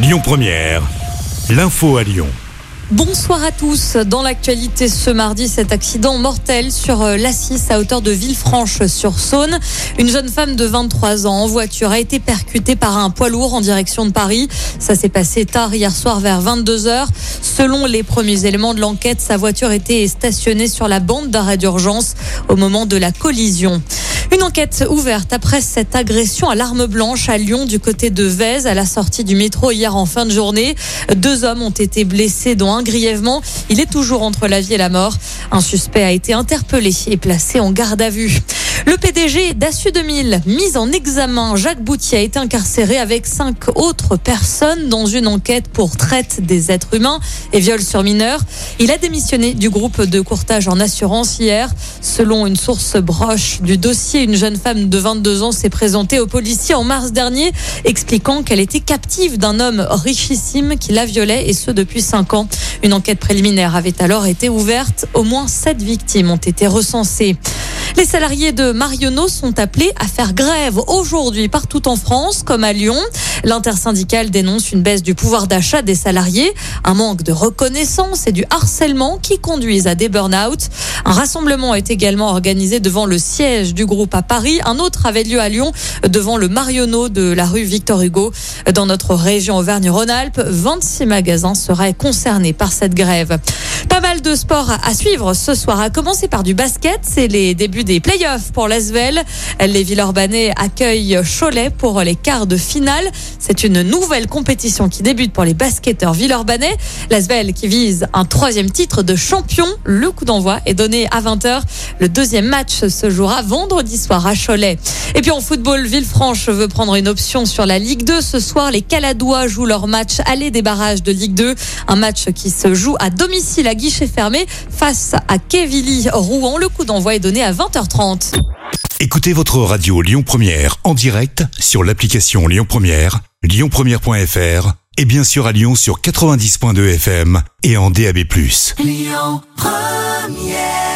Lyon Première, l'info à Lyon. Bonsoir à tous. Dans l'actualité ce mardi, cet accident mortel sur euh, l'A6 à hauteur de Villefranche-sur-Saône. Une jeune femme de 23 ans en voiture a été percutée par un poids lourd en direction de Paris. Ça s'est passé tard hier soir vers 22 h Selon les premiers éléments de l'enquête, sa voiture était stationnée sur la bande d'arrêt d'urgence au moment de la collision. Une enquête ouverte après cette agression à l'arme blanche à Lyon du côté de Vèze à la sortie du métro hier en fin de journée. Deux hommes ont été blessés dont un grièvement. Il est toujours entre la vie et la mort. Un suspect a été interpellé et placé en garde à vue. Le PDG d'Assu 2000, mis en examen, Jacques Boutier a été incarcéré avec cinq autres personnes dans une enquête pour traite des êtres humains et viol sur mineurs. Il a démissionné du groupe de courtage en assurance hier. Selon une source broche du dossier, une jeune femme de 22 ans s'est présentée aux policiers en mars dernier, expliquant qu'elle était captive d'un homme richissime qui la violait et ce depuis cinq ans. Une enquête préliminaire avait alors été ouverte. Au moins sept victimes ont été recensées. Les salariés de Marionneau sont appelés à faire grève aujourd'hui partout en France, comme à Lyon. L'intersyndicale dénonce une baisse du pouvoir d'achat des salariés, un manque de reconnaissance et du harcèlement qui conduisent à des burn-out. Un rassemblement est également organisé devant le siège du groupe à Paris. Un autre avait lieu à Lyon devant le Marionneau de la rue Victor Hugo. Dans notre région Auvergne-Rhône-Alpes, 26 magasins seraient concernés par cette grève. De sports à suivre ce soir, à commencer par du basket. C'est les débuts des playoffs pour l'Asvel. Les Villeurbanais accueillent Cholet pour les quarts de finale. C'est une nouvelle compétition qui débute pour les basketteurs Villeurbanais. L'Asvel qui vise un troisième titre de champion. Le coup d'envoi est donné à 20h. Le deuxième match se jouera vendredi soir à Cholet. Et puis en football, Villefranche veut prendre une option sur la Ligue 2. Ce soir, les Caladois jouent leur match aller des barrages de Ligue 2. Un match qui se joue à domicile à guichet fermé face à Kevilly Rouen. Le coup d'envoi est donné à 20h30. Écoutez votre radio Lyon Première en direct sur l'application Lyon Première, lyonpremière.fr et bien sûr à Lyon sur 90.2 FM et en DAB+. Lyon Première